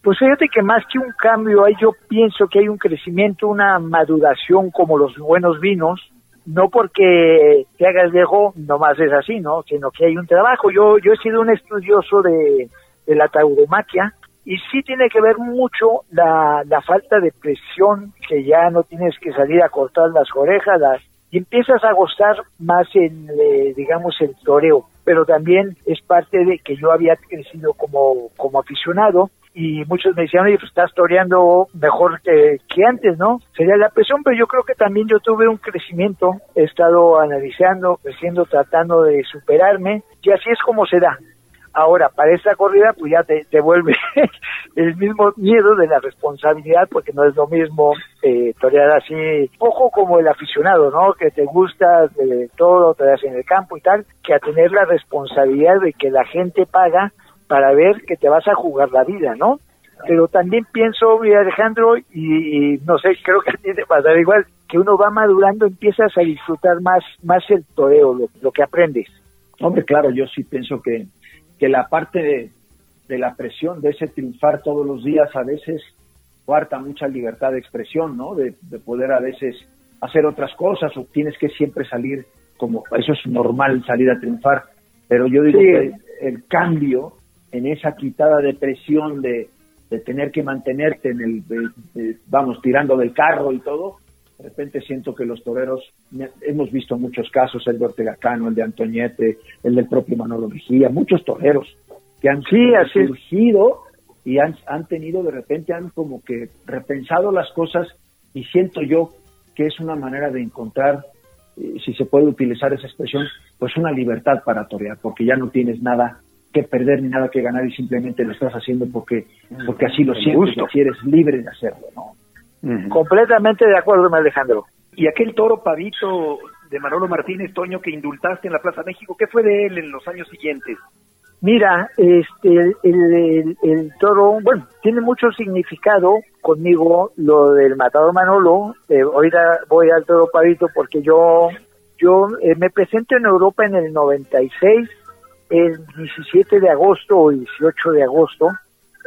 Speaker 4: Pues fíjate que más que un cambio, yo pienso que hay un crecimiento, una maduración como los buenos vinos, no porque te hagas viejo, nomás es así, ¿no? Sino que hay un trabajo. Yo, yo he sido un estudioso de, de la tauromaquia y sí tiene que ver mucho la, falta de presión, que ya no tienes que salir a cortar las orejas, las, y empiezas a gozar más en, eh, digamos, el toreo. Pero también es parte de que yo había crecido como, como aficionado y muchos me decían, oye, pues estás toreando mejor que, que antes, ¿no? Sería la presión, pero yo creo que también yo tuve un crecimiento, he estado analizando, creciendo, tratando de superarme y así es como se da. Ahora, para esta corrida, pues ya te, te vuelve el mismo miedo de la responsabilidad, porque no es lo mismo eh, torear así, ojo como el aficionado, ¿no? Que te gusta de todo, toreas en el campo y tal, que a tener la responsabilidad de que la gente paga para ver que te vas a jugar la vida, ¿no? Pero también pienso, Alejandro, y, no sé, creo que a ti te igual, que uno va madurando, empiezas a disfrutar más, más el toreo, lo que aprendes.
Speaker 3: Hombre, claro, yo sí pienso que que la parte de, la presión, de ese triunfar todos los días, a veces cuarta mucha libertad de expresión, ¿no? De, poder a veces hacer otras cosas o tienes que siempre salir como, eso es normal salir a triunfar, pero yo digo que el, cambio en esa quitada de presión de, tener que mantenerte en el, vamos, tirando del carro y todo, de repente siento que los toreros, hemos visto muchos casos, el de Ortega Cano, el de Antoñete, el del propio Manolo Mejía, muchos toreros que han sí, surgido y han, han tenido, de repente han como que repensado las cosas y siento yo que es una manera de encontrar, eh, si se puede utilizar esa expresión, pues una libertad para torear, porque ya no tienes nada que perder ni nada que ganar y simplemente lo estás haciendo porque, porque así lo sientes, y eres libre de hacerlo, ¿no?
Speaker 4: Completamente de acuerdo, Alejandro.
Speaker 2: Y aquel toro pavito de Manolo Martínez, Toño, que indultaste en la Plaza México, ¿qué fue de él en los años siguientes?
Speaker 4: Mira, este, el, el, toro, bueno, tiene mucho significado conmigo lo del matador Manolo. Eh, ahorita voy al toro pavito porque yo, yo eh, me presento en Europa en el 96, el 17 de agosto o 18 de agosto,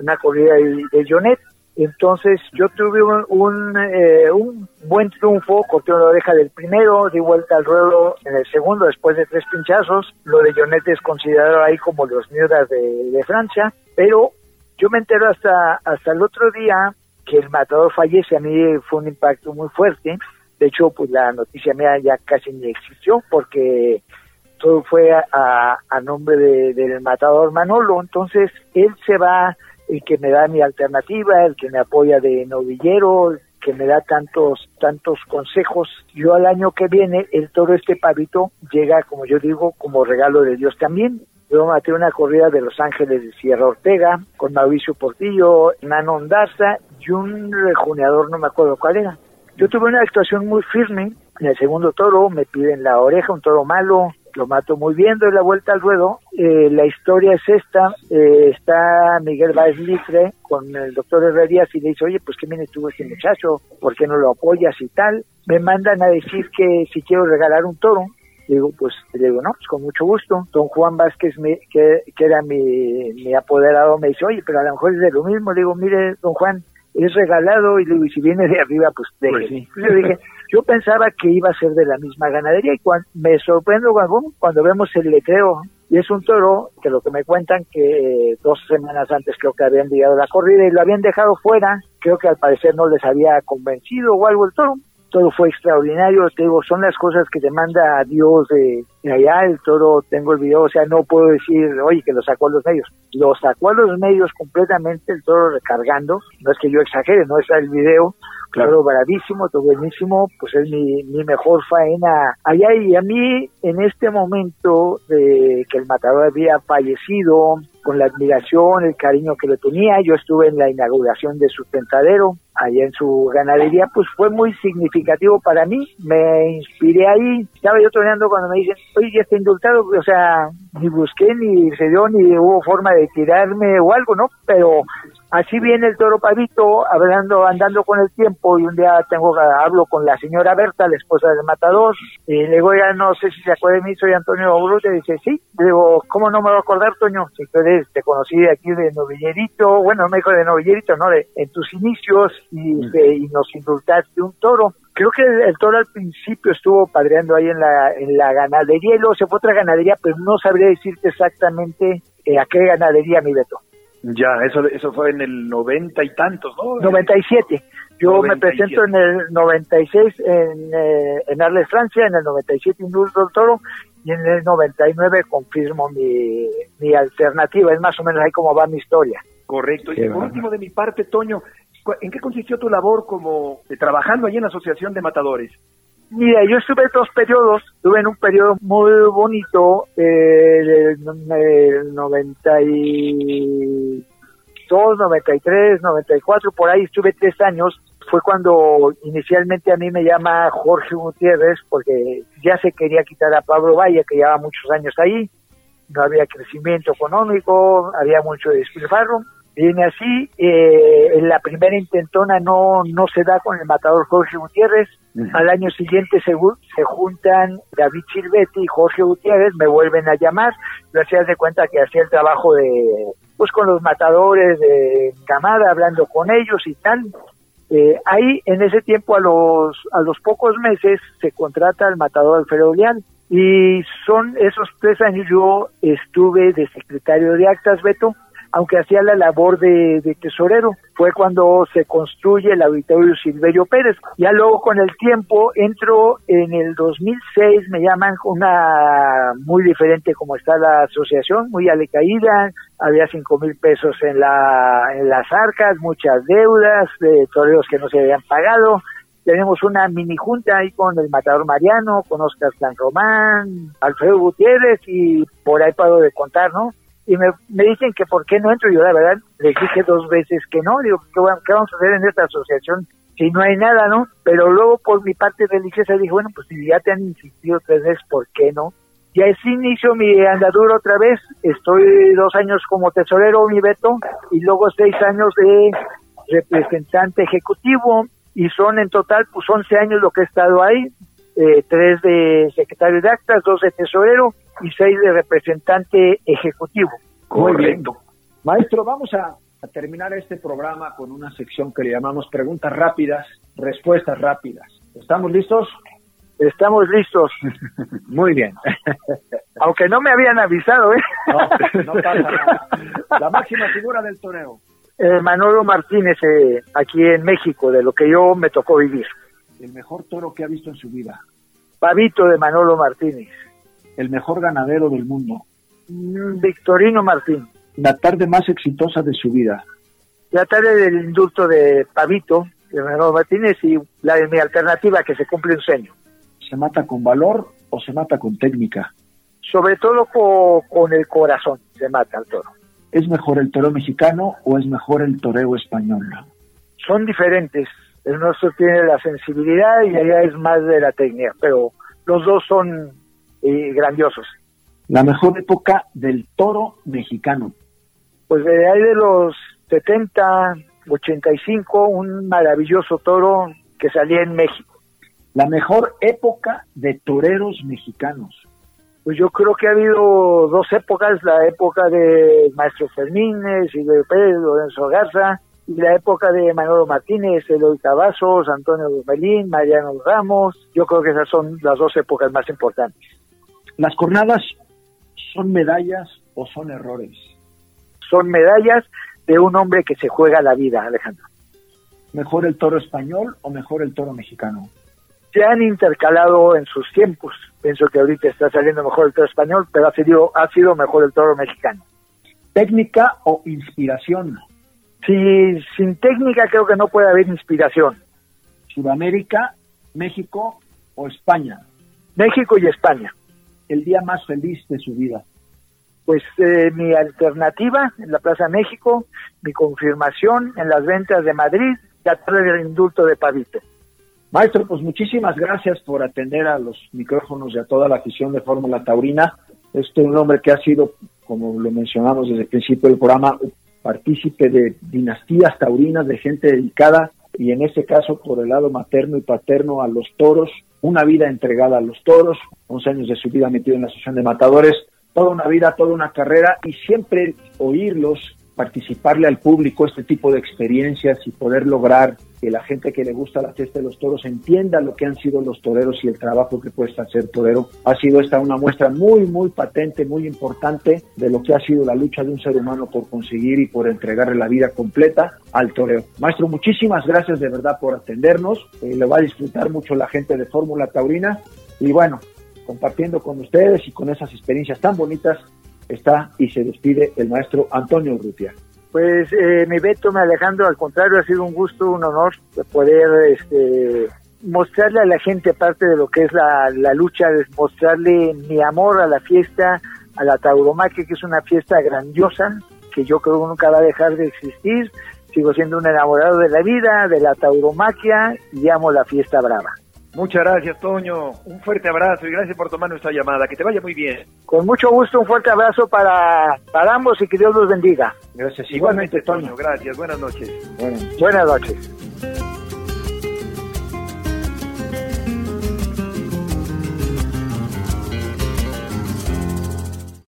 Speaker 4: una corrida de, de Jonet. Entonces yo tuve un, eh, un, buen triunfo, corté una oreja del primero, di vuelta al ruedo en el segundo después de tres pinchazos. Lo de Jonet es considerado ahí como los miuras de, Francia, pero yo me entero hasta, hasta el otro día que el matador fallece. A mí fue un impacto muy fuerte. De hecho, pues la noticia mía ya casi ni existió porque todo fue a, a nombre del matador Manolo. Entonces él se va el que me da mi alternativa, el que me apoya de novillero, el que me da tantos, tantos consejos. Yo al año que viene, el toro este pavito llega, como yo digo, como regalo de Dios también. Yo maté una corrida de Los Ángeles de Sierra Ortega, con Mauricio Portillo, Nano Ondarza y un rejuneador, no me acuerdo cuál era. Yo tuve una actuación muy firme. En el segundo toro me piden la oreja, un toro malo, lo mato muy bien, doy la vuelta al ruedo. Eh, la historia es esta, eh, está Miguel Baez Litre con el doctor Herrerías y le dice, oye, pues qué viene tú este muchacho, ¿por qué no lo apoyas y tal? Me mandan a decir que si quiero regalar un toro, digo, pues, le digo, no, pues con mucho gusto. Don Juan Vázquez, me, que, que era mi, mi apoderado, me dice, oye, pero a lo mejor es de lo mismo. Le digo, mire, don Juan, es regalado y le digo, y si viene de arriba, pues, pues sí. yo dije, yo pensaba que iba a ser de la misma ganadería y cuando, me sorprendo cuando, vemos el letreo Y es un toro que lo que me cuentan que dos semanas antes creo que habían llegado la corrida y lo habían dejado fuera, creo que al parecer no les había convencido o algo el toro, todo fue extraordinario, te digo, son las cosas que te manda Dios de, allá, el toro, tengo el video, o sea, no puedo decir, oye, que lo sacó a los medios, lo sacó a los medios completamente, el toro recargando, no es que yo exagere, no es el video, claro, bravísimo, todo buenísimo, pues es mi, mi mejor faena allá y a mí en este momento de que el matador había fallecido, con la admiración, el cariño que le tenía. Yo estuve en la inauguración de su tentadero, allá en su ganadería, pues fue muy significativo para mí. Me inspiré ahí. Estaba yo toreando cuando me dicen, oye, ya está indultado. O sea, ni busqué, ni se dio, ni hubo forma de tirarme o algo, ¿no? Pero Así viene el toro pavito, hablando, andando con el tiempo, y un día tengo hablo con la señora Berta, la esposa del matador, y le digo, ya no sé si se acuerda de mí, soy Antonio Brute, dice, sí, le digo, ¿cómo no me va a acordar, Toño? Si tú eres, te conocí aquí de novillerito, bueno, me dijo de novillerito, ¿no? De, en tus inicios, y, y nos indultaste un toro. Creo que el, toro al principio estuvo padreando ahí en la, en la ganadería, y luego se fue a otra ganadería, pero no sabría decirte exactamente eh, a qué ganadería, mi Beto.
Speaker 2: Ya, eso, eso fue en el noventa y tantos, ¿no?
Speaker 4: 97. Yo me presento en el 96 en, eh, en Arles, Francia, en el 97 indulto el toro y en el 99 confirmo mi, mi alternativa. Es más o menos ahí como va mi historia.
Speaker 2: Correcto. Y por último, de mi parte, Toño, ¿en qué consistió tu labor como eh, trabajando allí en la Asociación de Matadores?
Speaker 4: Mira, yo estuve dos periodos, estuve en un periodo muy bonito, eh, el, el 92, 93, 94, por ahí estuve tres años. Fue cuando inicialmente a mí me llama Jorge Gutiérrez, porque ya se quería quitar a Pablo Valle, que llevaba muchos años ahí, no había crecimiento económico, había mucho despilfarro. Viene así, eh, en la primera intentona no, no se da con el matador Jorge Gutiérrez, al año siguiente se, se juntan David Silvetti y Jorge Gutiérrez, me vuelven a llamar, yo hacía de cuenta que hacía el trabajo de, pues con los matadores de Camada, hablando con ellos y tal. Eh, ahí, en ese tiempo, a los, a los pocos meses, se contrata al matador Alfredo Leal. Y son esos tres años yo estuve de secretario de actas, Beto, aunque hacía la labor de, tesorero. Fue cuando se construye el auditorio Silverio Pérez. Ya luego con el tiempo entro en el 2006, me llaman una muy diferente como está la asociación, muy alecaída, había cinco mil pesos en, la, en las arcas, muchas deudas de toreros que no se habían pagado. Tenemos una mini junta ahí con el Matador Mariano, con Oscar San Román, Alfredo Gutiérrez y por ahí paro de contar, ¿no? Y me, me, dicen que por qué no entro. Yo la verdad les dije dos veces que no. Digo, ¿qué, ¿qué, vamos a hacer en esta asociación si no hay nada, no? Pero luego por mi parte religiosa dije, bueno, pues si ya te han insistido tres veces, ¿por qué no? Y así inicio mi andadura otra vez. Estoy dos años como tesorero, mi Beto, y luego seis años de representante ejecutivo. Y son en total, pues 11 años lo que he estado ahí. Eh, tres de secretario de actas, dos de tesorero y seis de representante ejecutivo.
Speaker 3: Correcto. Maestro, vamos a, terminar este programa con una sección que le llamamos preguntas rápidas, respuestas rápidas. ¿Estamos listos?
Speaker 4: Estamos listos.
Speaker 3: Muy bien.
Speaker 4: Aunque no me habían avisado, ¿eh?
Speaker 3: No, pasa nada. La máxima figura del torneo.
Speaker 4: Eh, Manolo Martínez, eh, aquí en México, de lo que yo me tocó vivir.
Speaker 3: El mejor toro que ha visto en su vida.
Speaker 4: Pavito de Manolo Martínez
Speaker 3: el mejor ganadero del mundo.
Speaker 4: Mm, Victorino Martín.
Speaker 3: La tarde más exitosa de su vida.
Speaker 4: La tarde del indulto de Pavito, de Manuel Martínez, y la de mi alternativa, que se cumple un sueño.
Speaker 3: ¿Se mata con valor o se mata con técnica?
Speaker 4: Sobre todo con, el corazón se mata el toro.
Speaker 3: ¿Es mejor el toro mexicano o es mejor el toreo español?
Speaker 4: Son diferentes. El nuestro tiene la sensibilidad y allá es más de la técnica, pero los dos son grandiosos.
Speaker 3: La mejor época del toro mexicano.
Speaker 4: Pues de ahí de los 70, 85, un maravilloso toro que salía en México.
Speaker 3: La mejor época de toreros mexicanos.
Speaker 4: Pues yo creo que ha habido dos épocas, la época de Maestro Fermines y de Pérez Lorenzo Garza, y la época de Manolo Martínez, Eloy Cavazos, Antonio Dumelín, Mariano Ramos. Yo creo que esas son las dos épocas más importantes.
Speaker 3: Las jornadas ¿Son medallas o son errores?
Speaker 4: Son medallas de un hombre que se juega la vida, Alejandro.
Speaker 3: ¿Mejor el toro español o mejor el toro mexicano?
Speaker 4: Se han intercalado en sus tiempos. Pienso que ahorita está saliendo mejor el toro español, pero ha sido, ha sido mejor el toro mexicano.
Speaker 3: ¿Técnica o inspiración?
Speaker 4: Si, sin técnica creo que no puede haber inspiración.
Speaker 3: ¿Sudamérica, México o España?
Speaker 4: México y España.
Speaker 3: ¿El día más feliz de su vida?
Speaker 4: Pues eh, mi alternativa en la Plaza México, mi confirmación en las ventas de Madrid, la tarde del indulto de Pavito.
Speaker 3: Maestro, pues muchísimas gracias por atender a los micrófonos y a toda la afición de Fórmula Taurina. Este es un hombre que ha sido, como lo mencionamos desde el principio del programa, partícipe de dinastías taurinas, de gente dedicada y en este caso por el lado materno y paterno a los toros, una vida entregada a los toros, 11 años de su vida metido en la asociación de matadores, toda una vida, toda una carrera y siempre oírlos, participarle al público este tipo de experiencias y poder lograr que la gente que le gusta la fiesta de los toros entienda lo que han sido los toreros y el trabajo que cuesta ser torero. Ha sido esta una muestra muy, muy patente, muy importante de lo que ha sido la lucha de un ser humano por conseguir y por entregarle la vida completa al toreo. Maestro, muchísimas gracias de verdad por atendernos. Eh, lo va a disfrutar mucho la gente de Fórmula Taurina. Y bueno, compartiendo con ustedes y con esas experiencias tan bonitas está y se despide el maestro Antonio Urrutia.
Speaker 4: Pues eh, mi Beto, mi Alejandro, al contrario, ha sido un gusto, un honor poder este, mostrarle a la gente parte de lo que es la, la lucha, mostrarle mi amor a la fiesta, a la tauromaquia, que es una fiesta grandiosa, que yo creo que nunca va a dejar de existir. Sigo siendo un enamorado de la vida, de la tauromaquia y amo la fiesta brava.
Speaker 2: Muchas gracias, Toño. Un fuerte abrazo y gracias por tomar nuestra llamada. Que te vaya muy bien.
Speaker 4: Con mucho gusto, un fuerte abrazo para, para ambos y que Dios los bendiga.
Speaker 3: Gracias. Igualmente,
Speaker 2: Toño. Gracias. Buenas noches.
Speaker 4: Buenas noches.